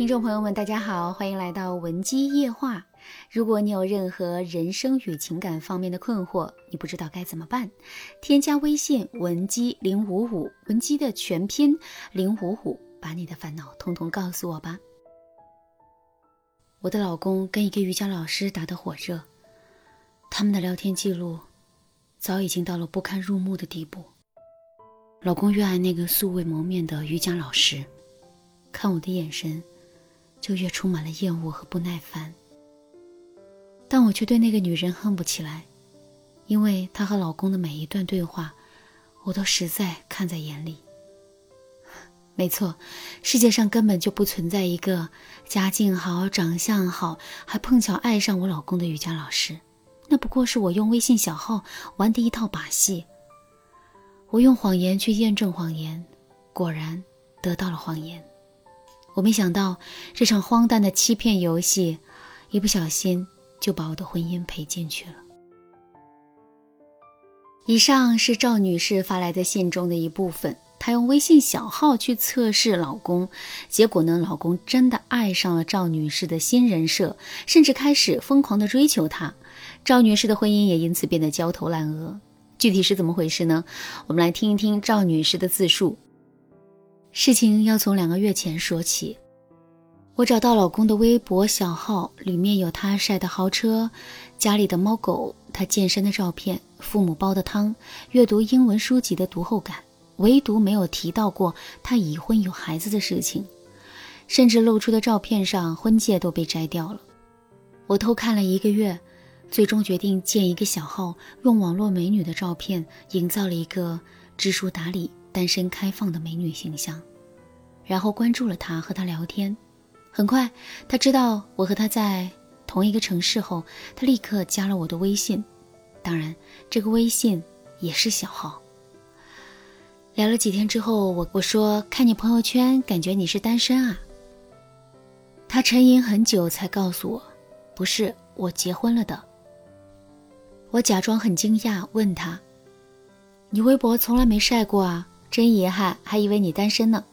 听众朋友们，大家好，欢迎来到文姬夜话。如果你有任何人生与情感方面的困惑，你不知道该怎么办，添加微信文姬零五五，文姬的全拼零五五，把你的烦恼通通告诉我吧。我的老公跟一个瑜伽老师打得火热，他们的聊天记录早已经到了不堪入目的地步。老公越爱那个素未谋面的瑜伽老师，看我的眼神。就越充满了厌恶和不耐烦，但我却对那个女人恨不起来，因为她和老公的每一段对话，我都实在看在眼里。没错，世界上根本就不存在一个家境好、长相好，还碰巧爱上我老公的瑜伽老师，那不过是我用微信小号玩的一套把戏。我用谎言去验证谎言，果然得到了谎言。我没想到这场荒诞的欺骗游戏，一不小心就把我的婚姻赔进去了。以上是赵女士发来的信中的一部分。她用微信小号去测试老公，结果呢，老公真的爱上了赵女士的新人设，甚至开始疯狂的追求她。赵女士的婚姻也因此变得焦头烂额。具体是怎么回事呢？我们来听一听赵女士的自述。事情要从两个月前说起。我找到老公的微博小号，里面有他晒的豪车、家里的猫狗、他健身的照片、父母煲的汤、阅读英文书籍的读后感，唯独没有提到过他已婚有孩子的事情，甚至露出的照片上婚戒都被摘掉了。我偷看了一个月，最终决定建一个小号，用网络美女的照片营造了一个知书达理。单身开放的美女形象，然后关注了她，和她聊天。很快，他知道我和他在同一个城市后，他立刻加了我的微信。当然，这个微信也是小号。聊了几天之后，我我说看你朋友圈，感觉你是单身啊。他沉吟很久才告诉我，不是，我结婚了的。我假装很惊讶，问他：“你微博从来没晒过啊？”真遗憾，还以为你单身呢。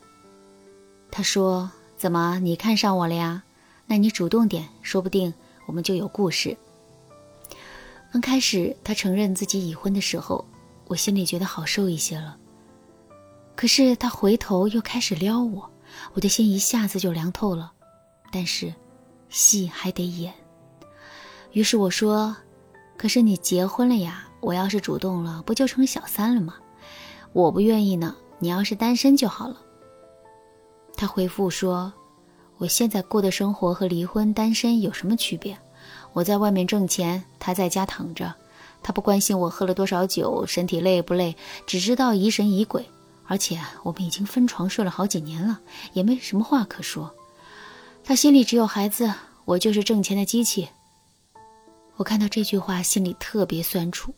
他说：“怎么，你看上我了呀？那你主动点，说不定我们就有故事。”刚开始他承认自己已婚的时候，我心里觉得好受一些了。可是他回头又开始撩我，我的心一下子就凉透了。但是，戏还得演。于是我说：“可是你结婚了呀，我要是主动了，不就成小三了吗？”我不愿意呢，你要是单身就好了。他回复说：“我现在过的生活和离婚单身有什么区别？我在外面挣钱，他在家躺着，他不关心我喝了多少酒，身体累不累，只知道疑神疑鬼。而且我们已经分床睡了好几年了，也没什么话可说。他心里只有孩子，我就是挣钱的机器。”我看到这句话，心里特别酸楚。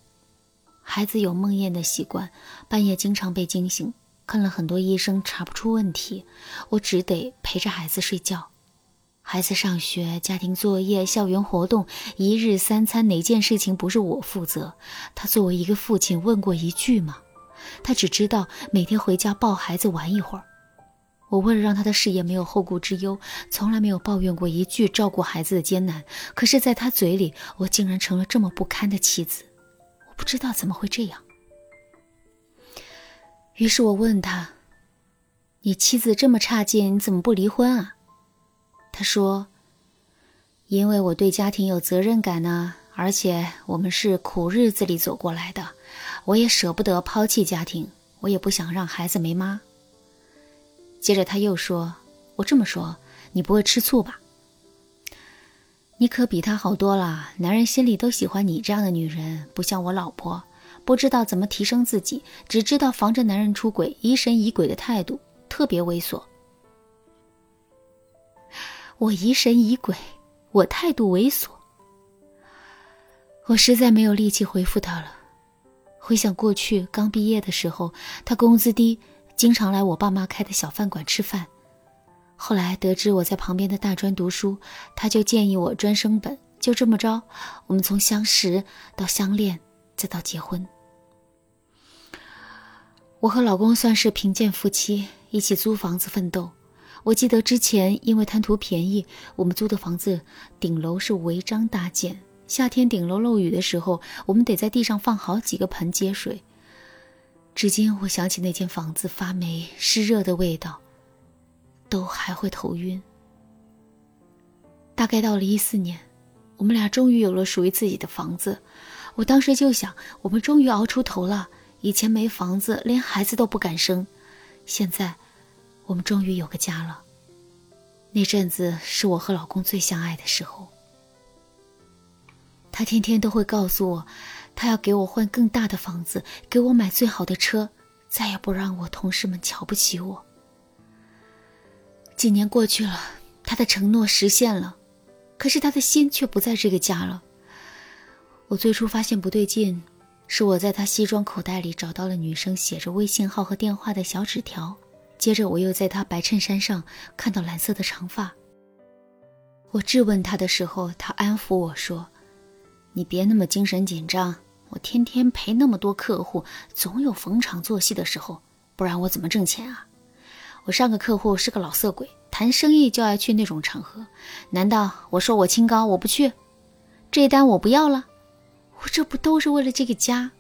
孩子有梦魇的习惯，半夜经常被惊醒。看了很多医生，查不出问题，我只得陪着孩子睡觉。孩子上学、家庭作业、校园活动、一日三餐，哪件事情不是我负责？他作为一个父亲，问过一句吗？他只知道每天回家抱孩子玩一会儿。我为了让他的事业没有后顾之忧，从来没有抱怨过一句照顾孩子的艰难。可是，在他嘴里，我竟然成了这么不堪的妻子。不知道怎么会这样，于是我问他：“你妻子这么差劲，你怎么不离婚啊？”他说：“因为我对家庭有责任感呢，而且我们是苦日子里走过来的，我也舍不得抛弃家庭，我也不想让孩子没妈。”接着他又说：“我这么说，你不会吃醋吧？”你可比他好多了，男人心里都喜欢你这样的女人，不像我老婆，不知道怎么提升自己，只知道防着男人出轨，疑神疑鬼的态度特别猥琐。我疑神疑鬼，我态度猥琐，我实在没有力气回复他了。回想过去刚毕业的时候，他工资低，经常来我爸妈开的小饭馆吃饭。后来得知我在旁边的大专读书，他就建议我专升本。就这么着，我们从相识到相恋，再到结婚。我和老公算是贫贱夫妻，一起租房子奋斗。我记得之前因为贪图便宜，我们租的房子顶楼是违章搭建。夏天顶楼漏雨的时候，我们得在地上放好几个盆接水。至今我想起那间房子发霉湿热的味道，都还会头晕。大概到了一四年，我们俩终于有了属于自己的房子。我当时就想，我们终于熬出头了。以前没房子，连孩子都不敢生，现在。我们终于有个家了。那阵子是我和老公最相爱的时候。他天天都会告诉我，他要给我换更大的房子，给我买最好的车，再也不让我同事们瞧不起我。几年过去了，他的承诺实现了，可是他的心却不在这个家了。我最初发现不对劲，是我在他西装口袋里找到了女生写着微信号和电话的小纸条。接着，我又在他白衬衫上看到蓝色的长发。我质问他的时候，他安抚我说：“你别那么精神紧张，我天天陪那么多客户，总有逢场作戏的时候，不然我怎么挣钱啊？我上个客户是个老色鬼，谈生意就爱去那种场合，难道我说我清高，我不去？这一单我不要了，我这不都是为了这个家？”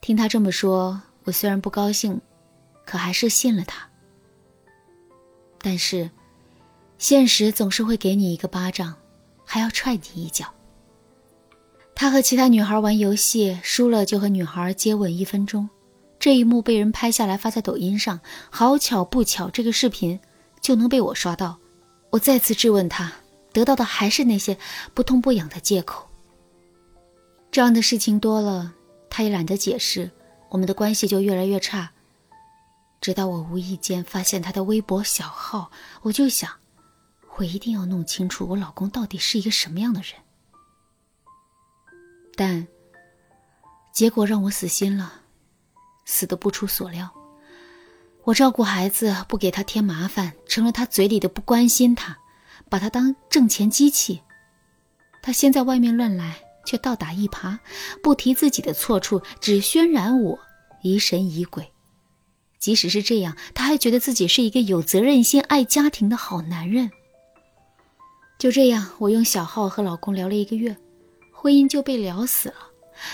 听他这么说。我虽然不高兴，可还是信了他。但是，现实总是会给你一个巴掌，还要踹你一脚。他和其他女孩玩游戏，输了就和女孩接吻一分钟，这一幕被人拍下来发在抖音上。好巧不巧，这个视频就能被我刷到。我再次质问他，得到的还是那些不痛不痒的借口。这样的事情多了，他也懒得解释。我们的关系就越来越差，直到我无意间发现他的微博小号，我就想，我一定要弄清楚我老公到底是一个什么样的人。但结果让我死心了，死的不出所料。我照顾孩子，不给他添麻烦，成了他嘴里的不关心他，把他当挣钱机器。他先在外面乱来。却倒打一耙，不提自己的错处，只渲染我疑神疑鬼。即使是这样，他还觉得自己是一个有责任心、爱家庭的好男人。就这样，我用小号和老公聊了一个月，婚姻就被聊死了。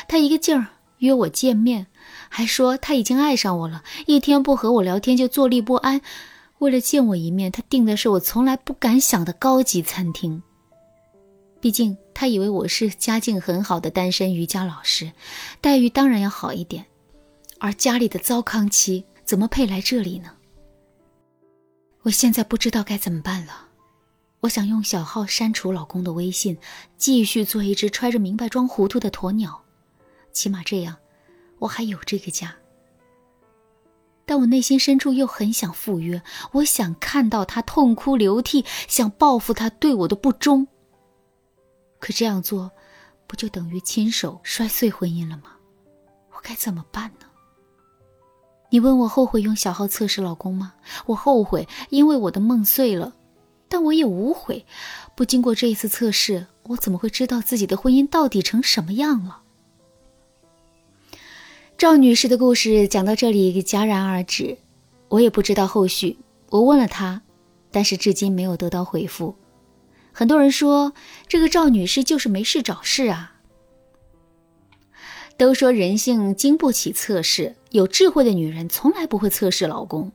他一个劲儿约我见面，还说他已经爱上我了，一天不和我聊天就坐立不安。为了见我一面，他订的是我从来不敢想的高级餐厅。毕竟他以为我是家境很好的单身瑜伽老师，待遇当然要好一点。而家里的糟糠妻怎么配来这里呢？我现在不知道该怎么办了。我想用小号删除老公的微信，继续做一只揣着明白装糊涂的鸵鸟，起码这样，我还有这个家。但我内心深处又很想赴约，我想看到他痛哭流涕，想报复他对我的不忠。可这样做，不就等于亲手摔碎婚姻了吗？我该怎么办呢？你问我后悔用小号测试老公吗？我后悔，因为我的梦碎了。但我也无悔，不经过这一次测试，我怎么会知道自己的婚姻到底成什么样了？赵女士的故事讲到这里戛然而止，我也不知道后续。我问了她，但是至今没有得到回复。很多人说这个赵女士就是没事找事啊。都说人性经不起测试，有智慧的女人从来不会测试老公。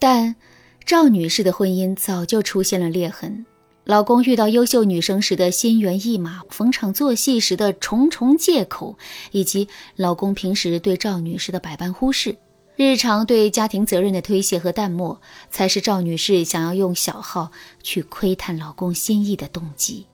但赵女士的婚姻早就出现了裂痕，老公遇到优秀女生时的心猿意马，逢场作戏时的重重借口，以及老公平时对赵女士的百般忽视。日常对家庭责任的推卸和淡漠，才是赵女士想要用小号去窥探老公心意的动机。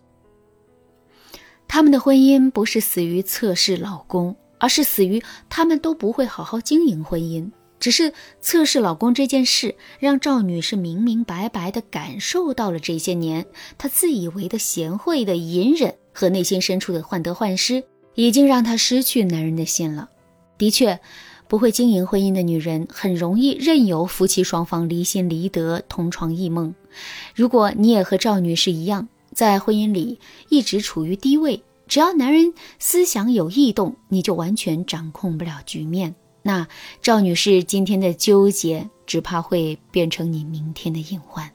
他们的婚姻不是死于测试老公，而是死于他们都不会好好经营婚姻。只是测试老公这件事，让赵女士明明白白地感受到了这些年她自以为的贤惠的隐忍和内心深处的患得患失，已经让她失去男人的心了。的确。不会经营婚姻的女人，很容易任由夫妻双方离心离德、同床异梦。如果你也和赵女士一样，在婚姻里一直处于低位，只要男人思想有异动，你就完全掌控不了局面。那赵女士今天的纠结，只怕会变成你明天的隐患。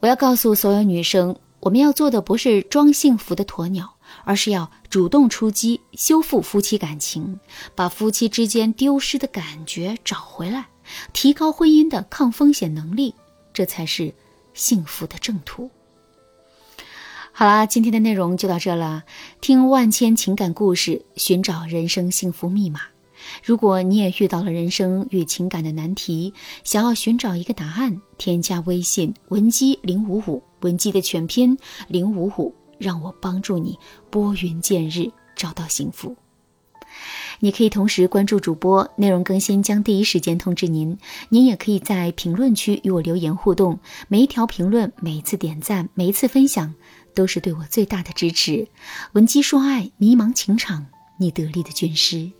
我要告诉所有女生，我们要做的不是装幸福的鸵鸟，而是要主动出击，修复夫妻感情，把夫妻之间丢失的感觉找回来，提高婚姻的抗风险能力，这才是幸福的正途。好啦，今天的内容就到这了。听万千情感故事，寻找人生幸福密码。如果你也遇到了人生与情感的难题，想要寻找一个答案，添加微信文姬零五五，文姬的全拼零五五，让我帮助你拨云见日，找到幸福。你可以同时关注主播，内容更新将第一时间通知您。您也可以在评论区与我留言互动，每一条评论、每一次点赞、每一次分享，都是对我最大的支持。文姬说爱，迷茫情场，你得力的军师。